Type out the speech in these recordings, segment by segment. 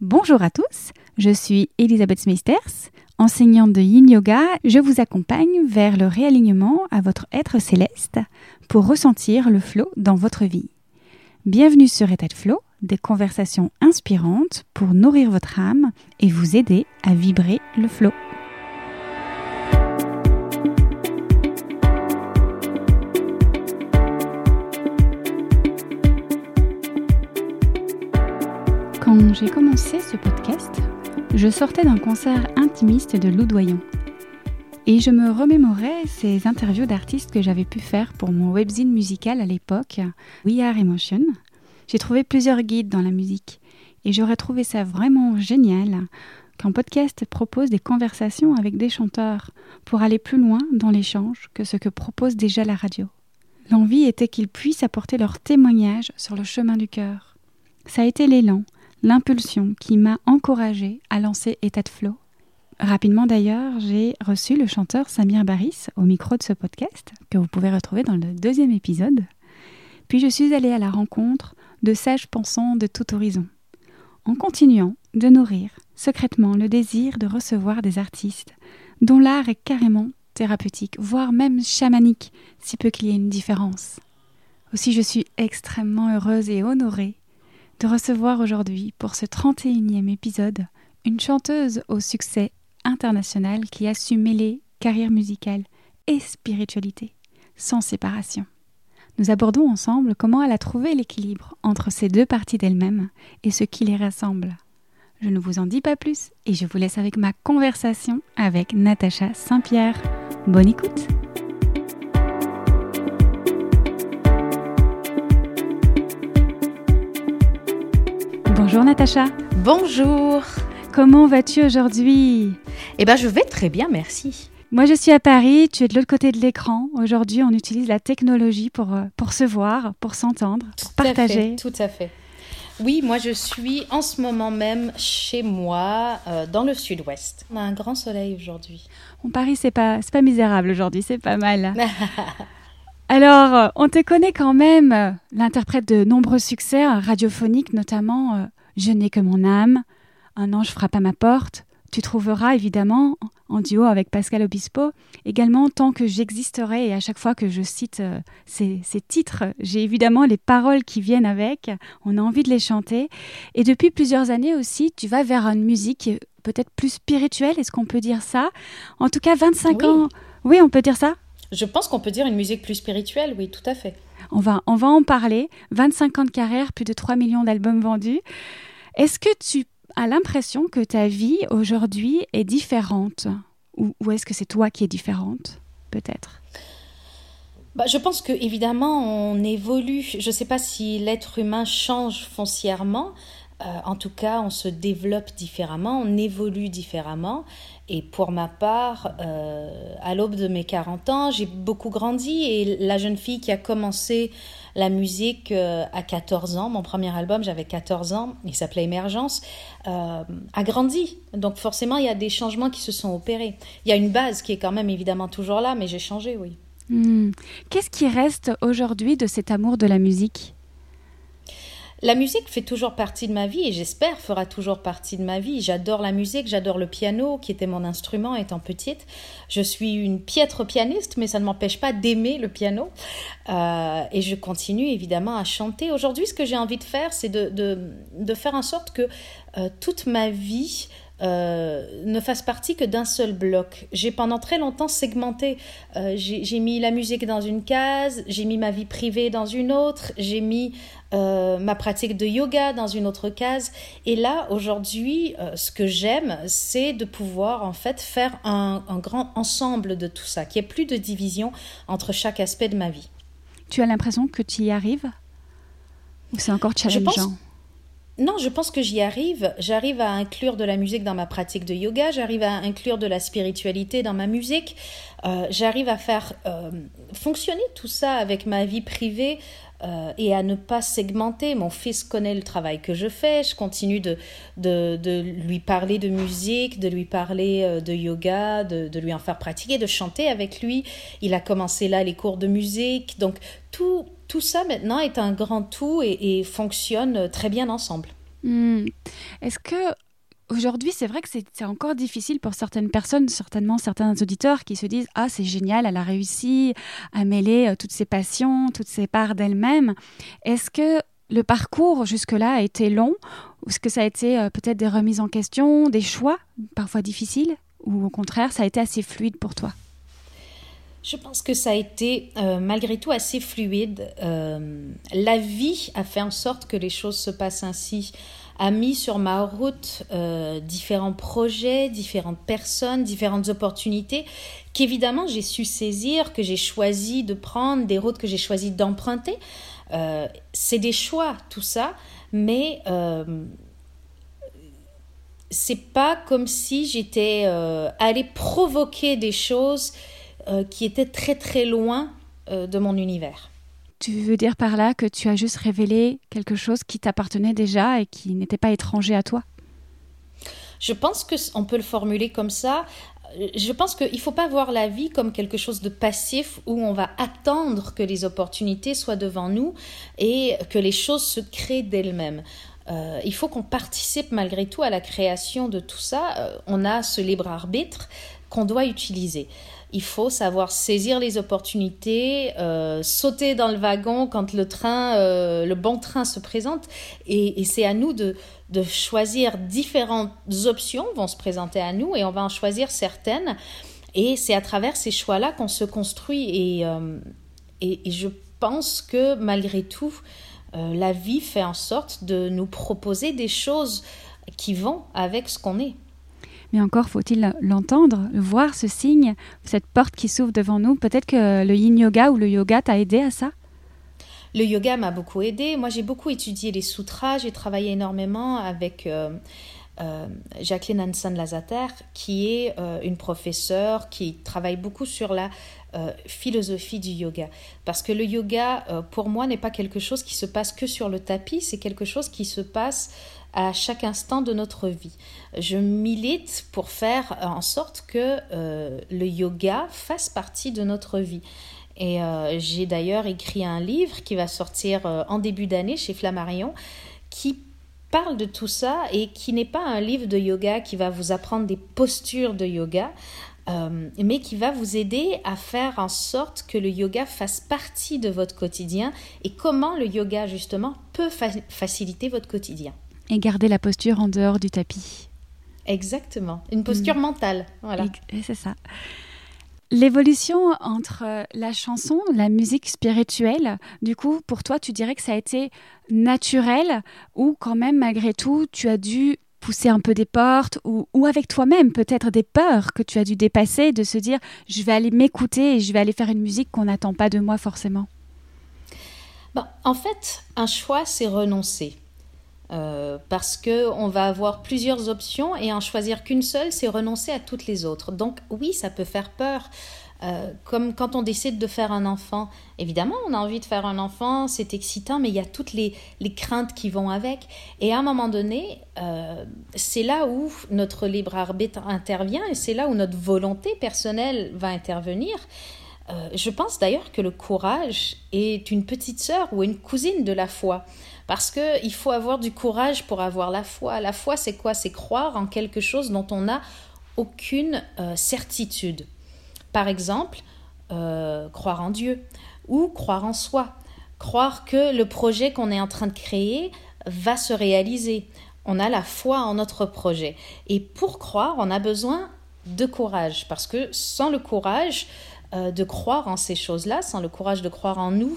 Bonjour à tous, je suis Elisabeth Meisters, enseignante de Yin Yoga. Je vous accompagne vers le réalignement à votre être céleste pour ressentir le flow dans votre vie. Bienvenue sur État de Flow, des conversations inspirantes pour nourrir votre âme et vous aider à vibrer le flow. J'ai commencé ce podcast, je sortais d'un concert intimiste de Loudoyon. Et je me remémorais ces interviews d'artistes que j'avais pu faire pour mon webzine musical à l'époque, We Are Emotion. J'ai trouvé plusieurs guides dans la musique et j'aurais trouvé ça vraiment génial qu'un podcast propose des conversations avec des chanteurs pour aller plus loin dans l'échange que ce que propose déjà la radio. L'envie était qu'ils puissent apporter leur témoignage sur le chemin du cœur. Ça a été l'élan, l'impulsion qui m'a encouragée à lancer État de Flow. Rapidement d'ailleurs, j'ai reçu le chanteur Samir Baris au micro de ce podcast, que vous pouvez retrouver dans le deuxième épisode. Puis je suis allée à la rencontre de sages pensants de tout horizon, en continuant de nourrir secrètement le désir de recevoir des artistes dont l'art est carrément thérapeutique, voire même chamanique, si peu qu'il y ait une différence. Aussi je suis extrêmement heureuse et honorée de recevoir aujourd'hui, pour ce 31e épisode, une chanteuse au succès international qui a su mêler carrière musicale et spiritualité, sans séparation. Nous abordons ensemble comment elle a trouvé l'équilibre entre ces deux parties d'elle-même et ce qui les rassemble. Je ne vous en dis pas plus et je vous laisse avec ma conversation avec Natacha Saint-Pierre. Bonne écoute! Bonjour Natacha. Bonjour. Comment vas-tu aujourd'hui? Eh bien, je vais très bien, merci. Moi, je suis à Paris, tu es de l'autre côté de l'écran. Aujourd'hui, on utilise la technologie pour, euh, pour se voir, pour s'entendre, pour partager. tout à fait. Oui, moi, je suis en ce moment même chez moi, euh, dans le sud-ouest. On a un grand soleil aujourd'hui. Bon, Paris, c'est pas, c'est pas misérable aujourd'hui, c'est pas mal. Alors, euh, on te connaît quand même, l'interprète de nombreux succès radiophoniques, notamment Je n'ai que mon âme, Un ange frappe à ma porte. Tu trouveras évidemment, en duo avec Pascal Obispo, également Tant que j'existerai, et à chaque fois que je cite euh, ces, ces, titres, j'ai évidemment les paroles qui viennent avec, on a envie de les chanter. Et depuis plusieurs années aussi, tu vas vers une musique peut-être plus spirituelle, est-ce qu'on peut dire ça? En tout cas, 25 oui. ans, oui, on peut dire ça? Je pense qu'on peut dire une musique plus spirituelle, oui, tout à fait. On va, on va en parler. 25 ans de carrière, plus de 3 millions d'albums vendus. Est-ce que tu as l'impression que ta vie aujourd'hui est différente Ou, est-ce que c'est toi qui es différente Peut-être? Bah, je pense que évidemment on évolue. Je ne sais pas si l'être humain change foncièrement. Euh, en tout cas, on se développe différemment, on évolue différemment. Et pour ma part, euh, à l'aube de mes 40 ans, j'ai beaucoup grandi. Et la jeune fille qui a commencé la musique euh, à 14 ans, mon premier album, j'avais 14 ans, il s'appelait Émergence, euh, a grandi. Donc forcément, il y a des changements qui se sont opérés. Il y a une base qui est quand même évidemment toujours là, mais j'ai changé, oui. Hmm. Qu'est-ce qui reste aujourd'hui de cet amour de la musique? La musique fait toujours partie de ma vie et j'espère fera toujours partie de ma vie. J'adore la musique, j'adore le piano qui était mon instrument étant petite. Je suis une piètre pianiste mais ça ne m'empêche pas d'aimer le piano euh, et je continue évidemment à chanter. Aujourd'hui ce que j'ai envie de faire c'est de, de, de, faire en sorte que euh, toute ma vie euh, ne fasse partie que d'un seul bloc. J'ai pendant très longtemps segmenté. Euh, j'ai mis la musique dans une case, j'ai mis ma vie privée dans une autre, j'ai mis euh, ma pratique de yoga dans une autre case. Et là, aujourd'hui, ce que j'aime, c'est de pouvoir en fait faire un, un grand ensemble de tout ça, qu'il n'y ait plus de division entre chaque aspect de ma vie. Tu as l'impression que tu y arrives? Ou c'est encore challengeant? Non, je pense que j'y arrive. J'arrive à inclure de la musique dans ma pratique de yoga, j'arrive à inclure de la spiritualité dans ma musique, euh, j'arrive à faire euh, fonctionner tout ça avec ma vie privée euh, et à ne pas segmenter. Mon fils connaît le travail que je fais, je continue de, de, lui parler de musique, de lui parler de yoga, de, de lui en faire pratiquer, de chanter avec lui. Il a commencé là les cours de musique, donc tout tout ça maintenant est un grand tout et, fonctionne très bien ensemble. Hmm. Est-ce que aujourd'hui, c'est vrai que c'est encore difficile pour certaines personnes, certainement certains auditeurs qui se disent Ah, c'est génial, elle a réussi à mêler euh, toutes ses passions, toutes ses parts d'elle-même. Est-ce que le parcours jusque-là a été long? Est-ce que ça a été euh, peut-être des remises en question, des choix parfois difficiles? Ou au contraire, ça a été assez fluide pour toi? Je pense que ça a été euh, malgré tout assez fluide. la vie a fait en sorte que les choses se passent ainsi a mis sur ma route euh, différents projets, différentes personnes, différentes opportunités qu'évidemment j'ai su saisir, que j'ai choisi de prendre, des routes que j'ai choisi d'emprunter. Euh, c'est des choix, tout ça, mais euh, c'est pas comme si j'étais euh, allée provoquer des choses qui étaient très très loin de mon univers. Tu veux dire par là que tu as juste révélé quelque chose qui t'appartenait déjà et qui n'était pas étranger à toi? Je pense qu'on peut le formuler comme ça. Je pense qu'il ne faut pas voir la vie comme quelque chose de passif où on va attendre que les opportunités soient devant nous et que les choses se créent d'elles-mêmes. Euh, il faut qu'on participe malgré tout à la création de tout ça. Euh, on a ce libre arbitre qu'on doit utiliser il faut savoir saisir les opportunités, euh, sauter dans le wagon quand le train, euh, le bon train se présente. Et, c'est à nous de, choisir différentes options vont se présenter à nous et on va en choisir certaines. Et c'est à travers ces choix-là qu'on se construit. Euh, et, et, je pense que malgré tout, la vie fait en sorte de nous proposer des choses qui vont avec ce qu'on est. Mais encore faut-il l'entendre, voir ce signe, cette porte qui s'ouvre devant nous. Peut-être que le yin yoga ou le yoga t'a aidé à ça? Le yoga m'a beaucoup aidé. Moi, j'ai beaucoup étudié les sutras. J'ai travaillé énormément avec euh, euh, Jacqueline Hansen Lazater, qui est euh, une professeure qui travaille beaucoup sur la philosophie du yoga. Parce que le yoga, pour moi, n'est pas quelque chose qui se passe que sur le tapis, c'est quelque chose qui se passe à chaque instant de notre vie. Je milite pour faire en sorte que euh, le yoga fasse partie de notre vie. Et euh, j'ai d'ailleurs écrit un livre qui va sortir euh, en début d'année chez Flammarion qui parle de tout ça et qui n'est pas un livre de yoga qui va vous apprendre des postures de yoga, mais qui va vous aider à faire en sorte que le yoga fasse partie de votre quotidien et comment le yoga justement peut faciliter votre quotidien et garder la posture en dehors du tapis. Exactement, une posture mm. mentale. Voilà. C'est ça. L'évolution entre la chanson, la musique spirituelle, du coup, pour toi, tu dirais que ça a été naturel ou quand même, malgré tout, tu as dû pousser un peu des portes ou, ou avec toi-même peut-être des peurs que tu as dû dépasser, de se dire je vais aller m'écouter et je vais aller faire une musique qu'on n'attend pas de moi forcément ben, En fait, un choix, c'est renoncer. Euh, parce que on va avoir plusieurs options et en choisir qu'une seule, c'est renoncer à toutes les autres. Donc oui, ça peut faire peur. Euh, comme quand on décide de faire un enfant. Évidemment, on a envie de faire un enfant, c'est excitant, mais il y a toutes les, craintes qui vont avec. Et à un moment donné, euh, c'est là où notre libre arbitre intervient et c'est là où notre volonté personnelle va intervenir. je pense d'ailleurs que le courage est une petite sœur ou une cousine de la foi. Parce qu'il faut avoir du courage pour avoir la foi. La foi, c'est quoi? C'est croire en quelque chose dont on n'a aucune euh, certitude. Par exemple, euh, croire en Dieu ou croire en soi. Croire que le projet qu'on est en train de créer va se réaliser. On a la foi en notre projet. Et pour croire, on a besoin de courage. Parce que sans le courage euh, de croire en ces choses-là, sans le courage de croire en nous,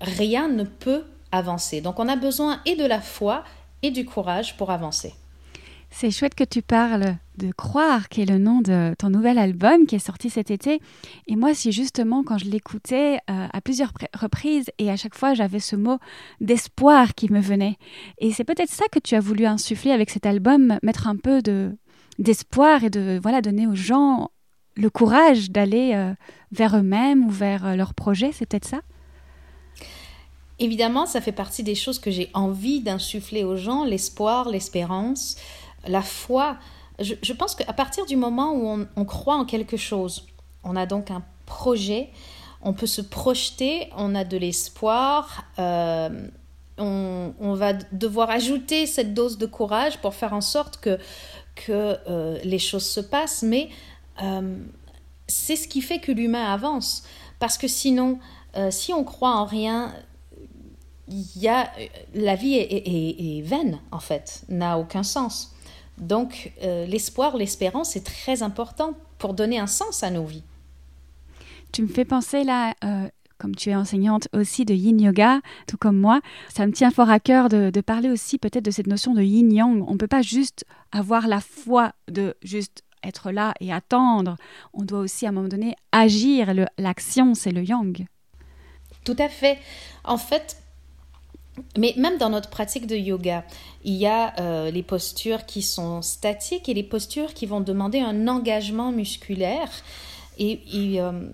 rien ne peut avancer. Donc on a besoin et de la foi et du courage pour avancer. C'est chouette que tu parles de Croire, qui est le nom de ton nouvel album qui est sorti cet été. Et moi, si justement, quand je l'écoutais euh, à plusieurs reprises, et à chaque fois, j'avais ce mot d'espoir qui me venait. Et c'est peut-être ça que tu as voulu insuffler avec cet album, mettre un peu de d'espoir et de voilà donner aux gens le courage d'aller euh, vers eux-mêmes ou vers euh, leurs projets. C'est peut-être ça? Évidemment, ça fait partie des choses que j'ai envie d'insuffler aux gens, l'espoir, l'espérance, la foi. Je, pense qu'à partir du moment où on, croit en quelque chose, on a donc un projet, on peut se projeter, on a de l'espoir. Euh, on, va devoir ajouter cette dose de courage pour faire en sorte que, euh, les choses se passent, mais euh, c'est ce qui fait que l'humain avance. Parce que sinon, si on croit en rien, la vie est, vaine, en fait, n'a aucun sens. Donc, l'espoir, l'espérance est très important pour donner un sens à nos vies. Tu me fais penser là, comme tu es enseignante aussi de yin yoga, tout comme moi, ça me tient fort à cœur de, parler aussi peut-être de cette notion de yin yang. On ne peut pas juste avoir la foi de juste être là et attendre. On doit aussi à un moment donné agir. L'action, c'est le yang. Tout à fait. En fait, mais même dans notre pratique de yoga, il y a euh, les postures qui sont statiques et les postures qui vont demander un engagement musculaire. Et, euh,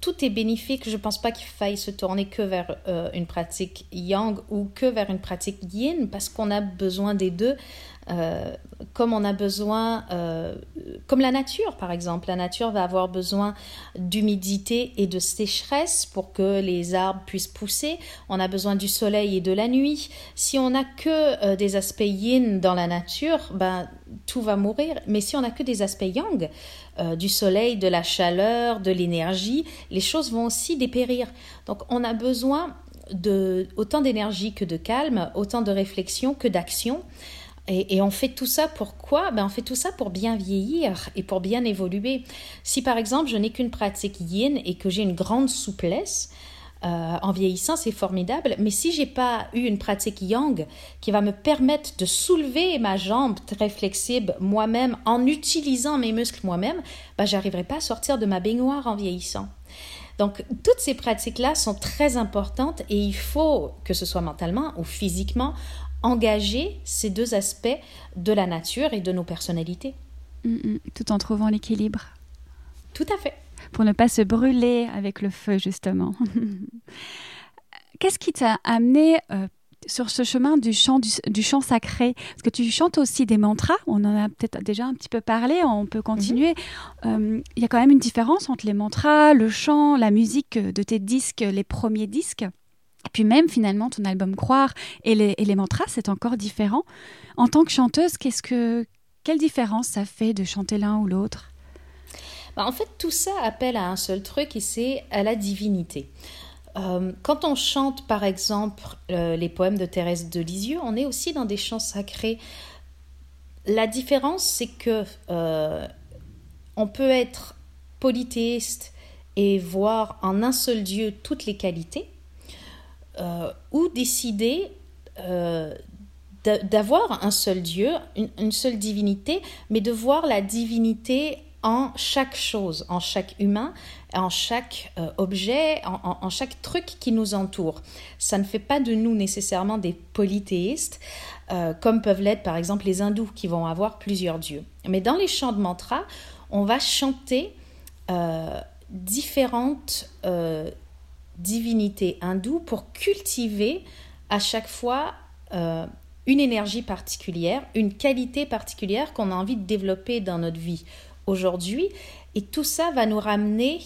tout est bénéfique. Je ne pense pas qu'il faille se tourner que vers euh, une pratique yang ou que vers une pratique yin parce qu'on a besoin des deux. Euh, comme on a besoin, euh, comme la nature par exemple, la nature va avoir besoin d'humidité et de sécheresse pour que les arbres puissent pousser. On a besoin du soleil et de la nuit. Si on n'a que des aspects yin dans la nature, ben tout va mourir. Mais si on n'a que des aspects yang, euh, du soleil, de la chaleur, de l'énergie, les choses vont aussi dépérir. Donc on a besoin de autant d'énergie que de calme, autant de réflexion que d'action. Et, on fait tout ça pourquoi ben On fait tout ça pour bien vieillir et pour bien évoluer. Si par exemple je n'ai qu'une pratique yin et que j'ai une grande souplesse, euh, en vieillissant, c'est formidable. Mais si j'ai pas eu une pratique yang qui va me permettre de soulever ma jambe très flexible moi-même en utilisant mes muscles moi-même, bah, j'arriverai pas à sortir de ma baignoire en vieillissant. Donc, toutes ces pratiques-là sont très importantes et il faut, que ce soit mentalement ou physiquement, engager ces deux aspects de la nature et de nos personnalités. Mm, mm. tout en trouvant l'équilibre. Tout à fait pour ne pas se brûler avec le feu, justement. Qu'est-ce qui t'a amené euh, sur ce chemin du chant, du, chant sacré? Parce que tu chantes aussi des mantras, on en a peut-être déjà un petit peu parlé, on peut continuer. Mhm. Euh, il y a quand même une différence entre les mantras, le chant, la musique de tes disques, les premiers disques. Puis même finalement ton album Croire et les, et mantras, c'est encore différent. En tant que chanteuse, qu'est-ce que, quelle différence ça fait de chanter l'un ou l'autre? Bah, en fait, tout ça appelle à un seul truc et c'est à la divinité. Euh, quand on chante, par exemple, euh, les poèmes de Thérèse de Lisieux, on est aussi dans des chants sacrés. La différence, c'est que euh, on peut être polythéiste et voir en un seul Dieu toutes les qualités, ou décider d'avoir un seul Dieu, une, seule divinité, mais de voir la divinité en chaque chose, en chaque humain, en chaque euh, objet, en, chaque truc qui nous entoure. Ça ne fait pas de nous nécessairement des polythéistes, euh, comme peuvent l'être par exemple les hindous qui vont avoir plusieurs dieux. Mais dans les chants de mantra, on va chanter euh, différentes divinités hindoues pour cultiver à chaque fois une énergie particulière, une qualité particulière qu'on a envie de développer dans notre vie aujourd'hui. Et tout ça va nous ramener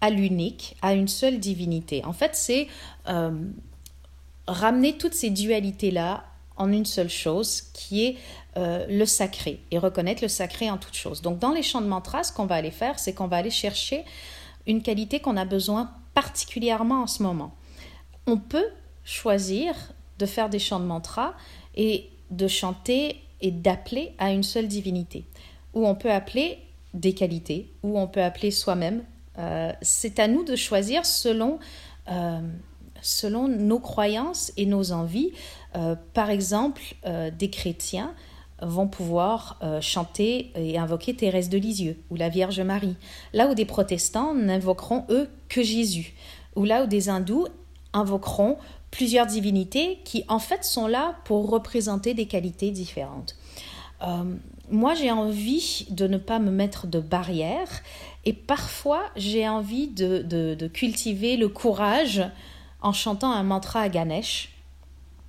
à l'unique, à une seule divinité. En fait, c'est euh, ramener toutes ces dualités-là en une seule chose, qui est euh, le sacré, et reconnaître le sacré en toute chose. Donc, dans les chants de mantras, ce qu'on va aller faire, c'est qu'on va aller chercher une qualité qu'on a besoin particulièrement en ce moment. On peut choisir de faire des chants de mantras et de chanter et d'appeler à une seule divinité ou on peut appeler des qualités, ou on peut appeler soi-même. Euh, c'est à nous de choisir selon, euh, nos croyances et nos envies. Euh, par exemple, des chrétiens vont pouvoir chanter et invoquer Thérèse de Lisieux ou la Vierge Marie, là où des protestants n'invoqueront eux que Jésus, ou là où des hindous invoqueront plusieurs divinités qui en fait sont là pour représenter des qualités différentes. Moi, j'ai envie de ne pas me mettre de barrières et parfois, j'ai envie de, cultiver le courage en chantant un mantra à Ganesh.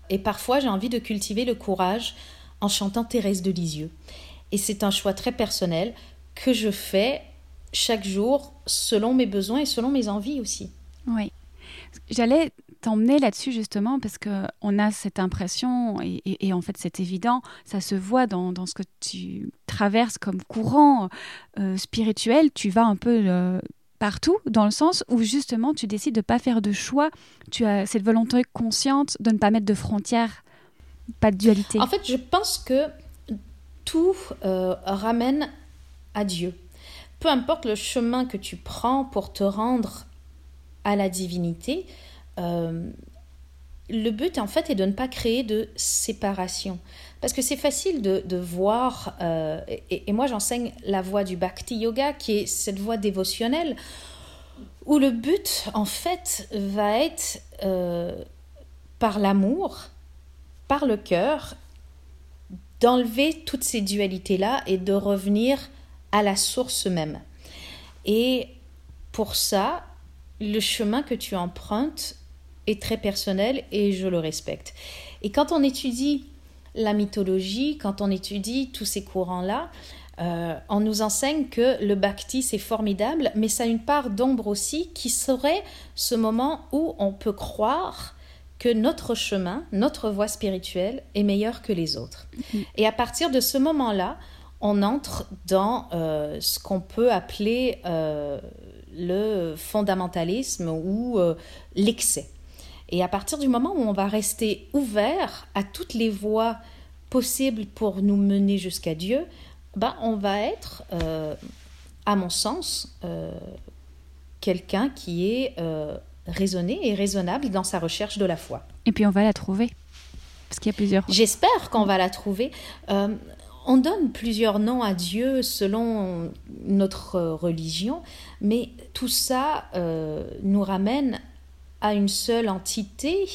Et parfois, j'ai envie de cultiver le courage en chantant Thérèse de Lisieux. Et c'est un choix très personnel que je fais chaque jour selon mes besoins et selon mes envies aussi. Oui. J'allais t'emmener là-dessus justement parce que on a cette impression et, en fait c'est évident, ça se voit dans, ce que tu traverses comme courant euh, spirituel. Tu vas un peu euh, partout dans le sens où justement tu décides de pas faire de choix. Tu as cette volonté consciente de ne pas mettre de frontières, pas de dualité. En fait, je pense que tout euh, ramène à Dieu. Peu importe le chemin que tu prends pour te rendre à la divinité, euh, le but en fait est de ne pas créer de séparation. Parce que c'est facile de, voir, euh, et, moi j'enseigne la voie du bhakti yoga, qui est cette voie dévotionnelle, où le but en fait va être par l'amour, par le cœur, d'enlever toutes ces dualités-là et de revenir à la source même. Et pour ça, le chemin que tu empruntes est très personnel et je le respecte. Et quand on étudie la mythologie, quand on étudie tous ces courants-là, euh, on nous enseigne que le bhakti c'est formidable, mais ça a une part d'ombre aussi qui serait ce moment où on peut croire que notre chemin, notre voie spirituelle est meilleure que les autres. Mm-hmm. Et à partir de ce moment-là, on entre dans euh, ce qu'on peut appeler euh, le fondamentalisme ou euh, l'excès. Et à partir du moment où on va rester ouvert à toutes les voies possibles pour nous mener jusqu'à Dieu, ben, on va être, à mon sens, quelqu'un qui est raisonné et raisonnable dans sa recherche de la foi. Et puis on va la trouver. Parce qu'il y a plusieurs. J'espère qu'on va la trouver. On donne plusieurs noms à Dieu selon notre religion, mais tout ça euh, nous ramène à une seule entité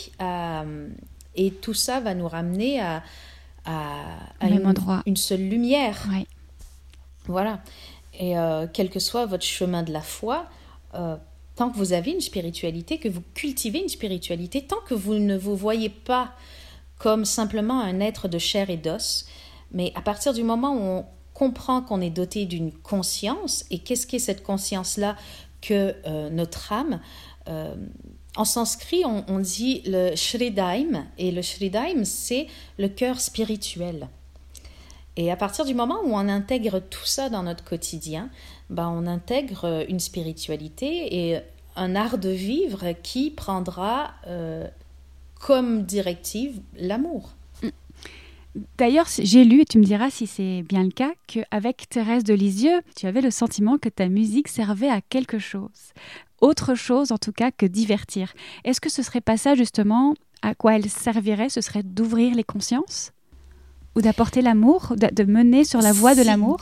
et tout ça va nous ramener à, une, seule lumière. Voilà. Et euh, quel que soit votre chemin de la foi, euh, tant que vous avez une spiritualité, que vous cultivez une spiritualité, tant que vous ne vous voyez pas comme simplement un être de chair et d'os, mais à partir du moment où on comprend qu'on est doté d'une conscience, et qu'est-ce qu'est cette conscience-là que euh, notre âme euh, En sanskrit, on, dit le Shridaim, et le Shridaim, c'est le cœur spirituel. Et à partir du moment où on intègre tout ça dans notre quotidien, ben on intègre une spiritualité et un art de vivre qui prendra euh, comme directive l'amour. D'ailleurs, j'ai lu, et tu me diras si c'est bien le cas, qu'avec Thérèse de Lisieux, tu avais le sentiment que ta musique servait à quelque chose. Autre chose, en tout cas, que divertir. Est-ce que ce serait pas ça, justement, à quoi elle servirait Ce serait d'ouvrir les consciences? Ou d'apporter l'amour De mener sur la voie de l'amour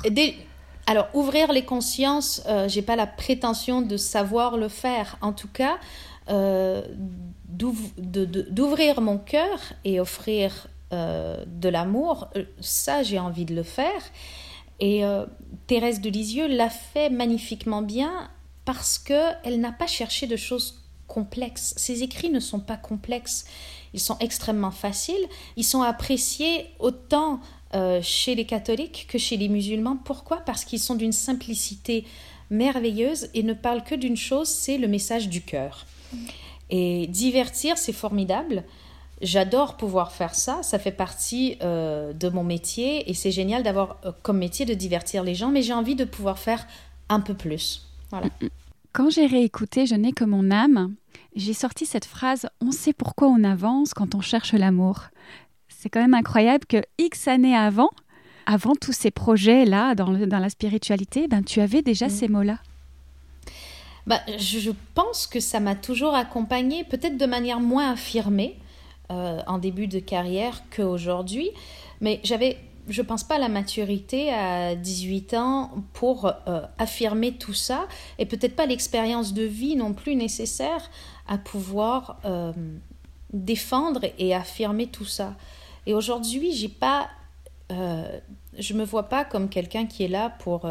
Alors, ouvrir les consciences, euh, j'ai pas la prétention de savoir le faire. En tout cas, euh, d'ouvrir mon cœur et offrir euh, de l'amour, euh, ça j'ai envie de le faire. Et Thérèse de Lisieux l'a fait magnifiquement bien parce qu'elle n'a pas cherché de choses complexes. Ses écrits ne sont pas complexes, ils sont extrêmement faciles, ils sont appréciés autant chez les catholiques que chez les musulmans. Pourquoi? Parce qu'ils sont d'une simplicité merveilleuse et ne parlent que d'une chose, c'est le message du cœur. Et divertir, c'est formidable. J'adore pouvoir faire ça, ça fait partie euh, de mon métier et c'est génial d'avoir euh, comme métier de divertir les gens, mais j'ai envie de pouvoir faire un peu plus. Voilà. Quand j'ai réécouté Je n'ai que mon âme, j'ai sorti cette phrase On sait pourquoi on avance quand on cherche l'amour. C'est quand même incroyable que X années avant, avant tous ces projets-là dans, dans, la spiritualité, ben, tu avais déjà mm. ces mots-là. Bah, je pense que ça m'a toujours accompagnée, peut-être de manière moins affirmée, euh, en début de carrière qu'aujourd'hui. Mais j'avais, je pense pas, la maturité à 18 ans pour euh, affirmer tout ça et peut-être pas l'expérience de vie non plus nécessaire à pouvoir euh, défendre et affirmer tout ça. Et aujourd'hui, j'ai pas, je me vois pas comme quelqu'un qui est là pour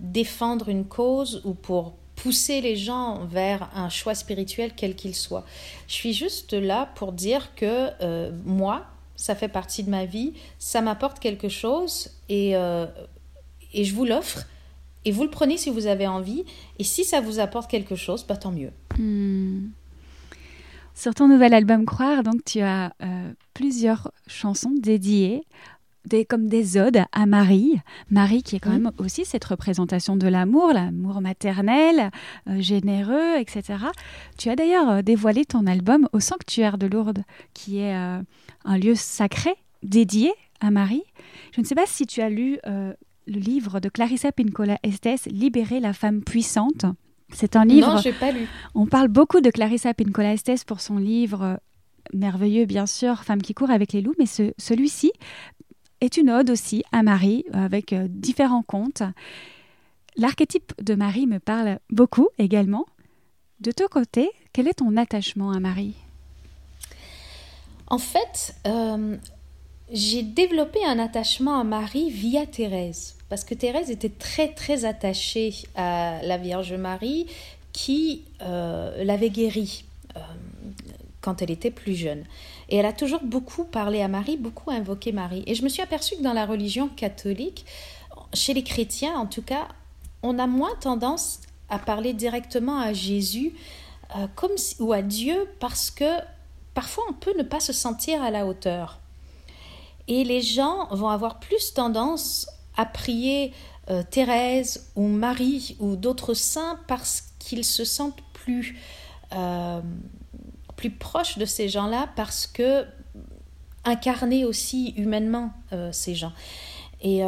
défendre une cause ou pour pousser les gens vers un choix spirituel quel qu'il soit. Je suis juste là pour dire que euh, moi, ça fait partie de ma vie, ça m'apporte quelque chose et, euh, et je vous l'offre. Et vous le prenez si vous avez envie. Et si ça vous apporte quelque chose, bah, tant mieux. Hmm. Sur ton nouvel album Croire, donc tu as euh, plusieurs chansons dédiées des, comme des odes à Marie. Marie qui est quand même aussi cette représentation de l'amour, l'amour maternel, euh, généreux, etc. Tu as d'ailleurs dévoilé ton album au sanctuaire de Lourdes, qui est un lieu sacré dédié à Marie. Je ne sais pas si tu as lu le livre de Clarissa Pincola Estes, Libérer la femme puissante. C'est un livre. Non, j'ai pas lu. On parle beaucoup de Clarissa Pincola Estes pour son livre euh, merveilleux, bien sûr, Femme qui court avec les loups, mais celui-ci est une ode aussi à Marie avec euh, différents contes. L'archétype de Marie me parle beaucoup également. De ton côté, quel est ton attachement à Marie? En fait, euh, j'ai développé un attachement à Marie via Thérèse, parce que Thérèse était très très attachée à la Vierge Marie qui euh, l'avait guérie euh, quand elle était plus jeune. Et elle a toujours beaucoup parlé à Marie, beaucoup invoqué Marie. Et je me suis aperçue que dans la religion catholique, chez les chrétiens en tout cas, on a moins tendance à parler directement à Jésus comme ou à Dieu parce que parfois on peut ne pas se sentir à la hauteur. Et les gens vont avoir plus tendance à prier euh, Thérèse ou Marie ou d'autres saints parce qu'ils se sentent plus, euh, plus proches de ces gens-là, parce que incarner aussi humainement euh, ces gens. Et,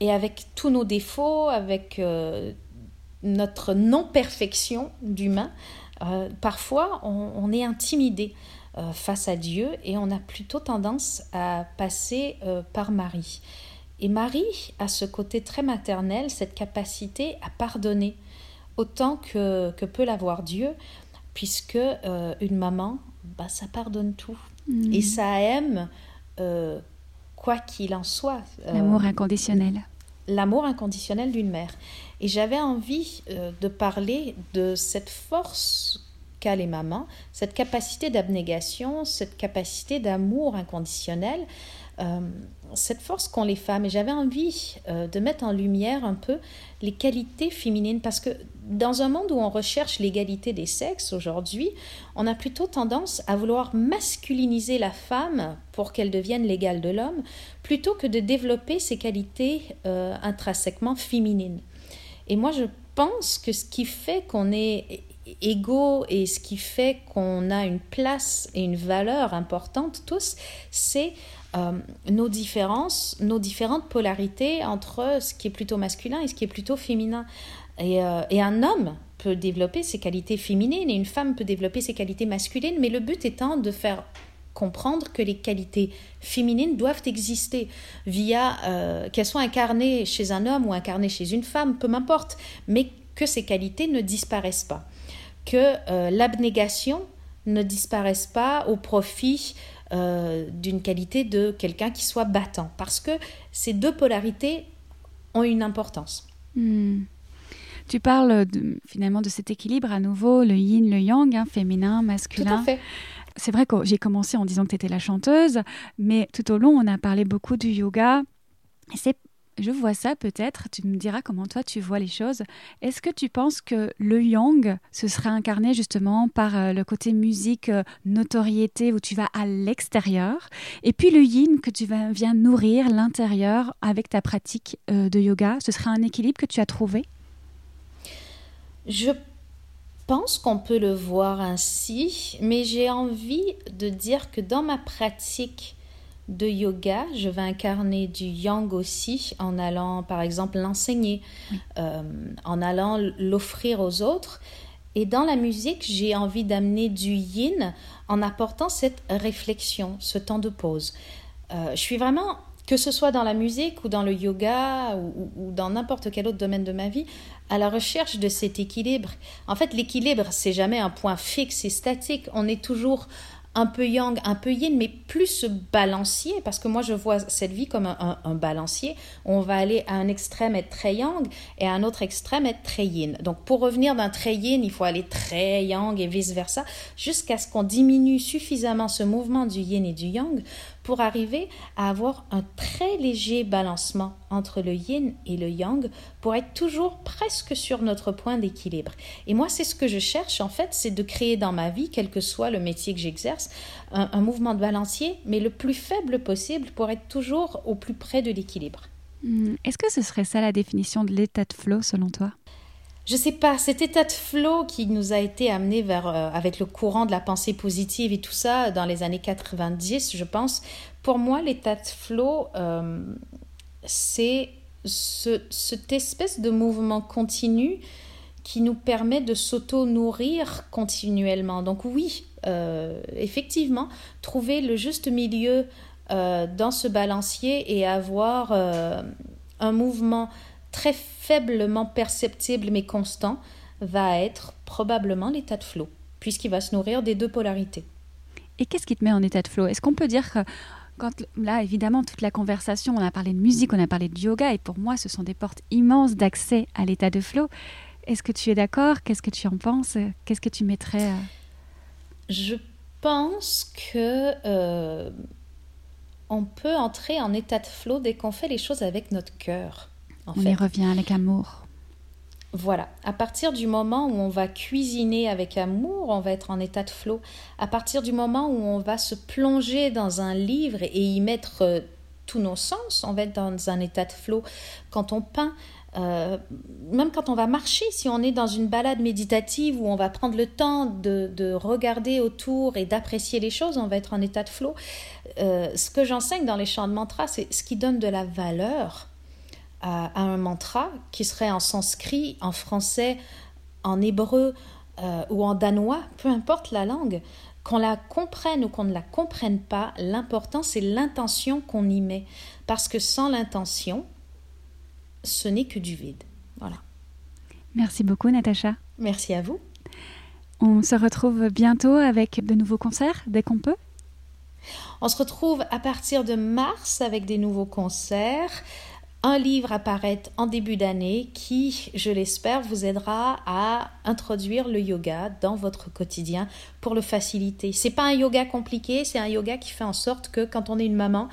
et avec tous nos défauts, avec notre non-perfection d'humain, parfois on, on, est intimidé. Euh, face à Dieu et on a plutôt tendance à passer euh, par Marie. Et Marie a ce côté très maternel, cette capacité à pardonner autant que, que peut l'avoir Dieu, puisque euh, une maman, bah, ça pardonne tout. Mm. Et ça aime quoi qu'il en soit. L'amour inconditionnel. L'amour inconditionnel d'une mère. Et j'avais envie de parler de cette force qu'a les mamans, cette capacité d'abnégation, cette capacité d'amour inconditionnel, euh, cette force qu'ont les femmes. Et j'avais envie euh, de mettre en lumière un peu les qualités féminines, parce que dans un monde où on recherche l'égalité des sexes aujourd'hui, on a plutôt tendance à vouloir masculiniser la femme pour qu'elle devienne l'égale de l'homme, plutôt que de développer ses qualités euh, intrinsèquement féminines. Et moi, je pense que ce qui fait qu'on est égaux et ce qui fait qu'on a une place et une valeur importante tous, c'est euh, nos différences, nos différentes polarités entre ce qui est plutôt masculin et ce qui est plutôt féminin. Euh, et, un homme peut développer ses qualités féminines et une femme peut développer ses qualités masculines, mais le but étant de faire comprendre que les qualités féminines doivent exister via euh, qu'elles soient incarnées chez un homme ou incarnées chez une femme, peu m'importe, mais que ces qualités ne disparaissent pas que euh, l'abnégation ne disparaisse pas au profit euh, d'une qualité de quelqu'un qui soit battant, parce que ces deux polarités ont une importance. Hmm. Tu parles finalement de cet équilibre à nouveau, le yin, le yang, hein, féminin, masculin. Tout à fait. C'est vrai que j'ai commencé en disant que tu étais la chanteuse, mais tout au long, on a parlé beaucoup du yoga. C'est je vois ça peut-être, tu me diras comment toi tu vois les choses. Est-ce que tu penses que le yang, ce serait incarné justement par euh, le côté musique, euh, notoriété, où tu vas à l'extérieur, et puis le yin, que tu viens nourrir l'intérieur avec ta pratique euh, de yoga, ce serait un équilibre que tu as trouvé? Je pense qu'on peut le voir ainsi, mais j'ai envie de dire que dans ma pratique, de yoga, je vais incarner du yang aussi en allant, par exemple, l'enseigner, euh, en allant l'offrir aux autres. Et dans la musique, j'ai envie d'amener du yin en apportant cette réflexion, ce temps de pause. Euh, je suis vraiment, que ce soit dans la musique ou dans le yoga ou, dans n'importe quel autre domaine de ma vie, à la recherche de cet équilibre. En fait, l'équilibre, c'est jamais un point fixe et statique. On est toujours un peu yang, un peu yin, mais plus balancier, parce que moi je vois cette vie comme un, balancier. On va aller à un extrême être très yang et à un autre extrême être très yin. Donc pour revenir d'un très yin, il faut aller très yang et vice-versa, jusqu'à ce qu'on diminue suffisamment ce mouvement du yin et du yang pour arriver à avoir un très léger balancement entre le yin et le yang pour être toujours presque sur notre point d'équilibre. Et moi, c'est ce que je cherche en fait, c'est de créer dans ma vie, quel que soit le métier que j'exerce, un, mouvement de balancier, mais le plus faible possible pour être toujours au plus près de l'équilibre. Hmm. Est-ce que ce serait ça la définition de l'état de flow selon toi? Je sais pas, cet état de flow qui nous a été amené vers, euh, avec le courant de la pensée positive et tout ça dans les années 90, je pense, pour moi, l'état de flow, euh, c'est ce, cette espèce de mouvement continu qui nous permet de s'auto-nourrir continuellement. Donc oui, euh, effectivement, trouver le juste milieu dans ce balancier et avoir un mouvement très faiblement perceptible mais constant, va être probablement l'état de flow, puisqu'il va se nourrir des deux polarités. Et qu'est-ce qui te met en état de flow? Est-ce qu'on peut dire que quand là, évidemment, toute la conversation, on a parlé de musique, on a parlé de yoga, et pour moi, ce sont des portes immenses d'accès à l'état de flow. Est-ce que tu es d'accord? Qu'est-ce que tu en penses? Qu'est-ce que tu mettrais euh? Je pense que euh, on peut entrer en état de flow dès qu'on fait les choses avec notre cœur. On y revient avec amour. Voilà, à partir du moment où on va cuisiner avec amour, on va être en état de flot. À partir du moment où on va se plonger dans un livre et y mettre euh, tous nos sens, on va être dans un état de flot. Quand on peint, euh, même quand on va marcher, si on est dans une balade méditative où on va prendre le temps de, regarder autour et d'apprécier les choses, on va être en état de flot. Euh, ce que j'enseigne dans les chants de mantra, c'est ce qui donne de la valeur à, un mantra qui serait en sanskrit, en français, en hébreu euh, ou en danois, peu importe la langue, qu'on la comprenne ou qu'on ne la comprenne pas, l'important c'est l'intention qu'on y met. Parce que sans l'intention, ce n'est que du vide. Voilà. Merci beaucoup, Natacha. Merci à vous. On se retrouve bientôt avec de nouveaux concerts dès qu'on peut? On se retrouve à partir de mars avec des nouveaux concerts un livre apparaît en début d'année qui, je l'espère, vous aidera à introduire le yoga dans votre quotidien pour le faciliter. C'est pas un yoga compliqué, c'est un yoga qui fait en sorte que quand on est une maman,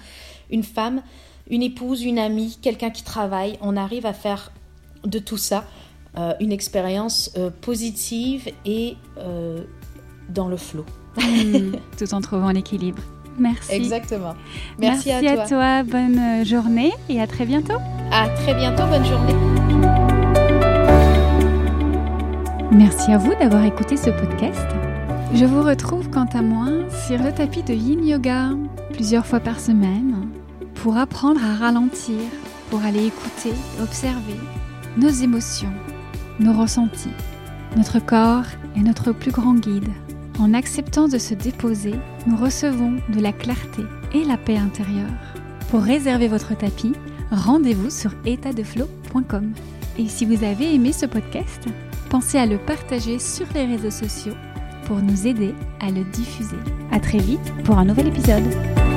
une femme, une épouse, une amie, quelqu'un qui travaille, on arrive à faire de tout ça euh, une expérience euh, positive et euh, dans le flot. Mmh, tout en trouvant l'équilibre. Merci. Exactement. Merci, à, toi. à toi. Bonne euh, journée et à très bientôt. À très bientôt. Bonne journée. Merci à vous d'avoir écouté ce podcast. Je vous retrouve quant à moi sur le tapis de Yin Yoga plusieurs fois par semaine pour apprendre à ralentir, pour aller écouter, observer nos émotions, nos ressentis. Notre corps est notre plus grand guide. En acceptant de se déposer, nous recevons de la clarté et la paix intérieure. Pour réserver votre tapis, rendez-vous sur étatdeflow.com. Et si vous avez aimé ce podcast, pensez à le partager sur les réseaux sociaux pour nous aider à le diffuser. À très vite pour un nouvel épisode.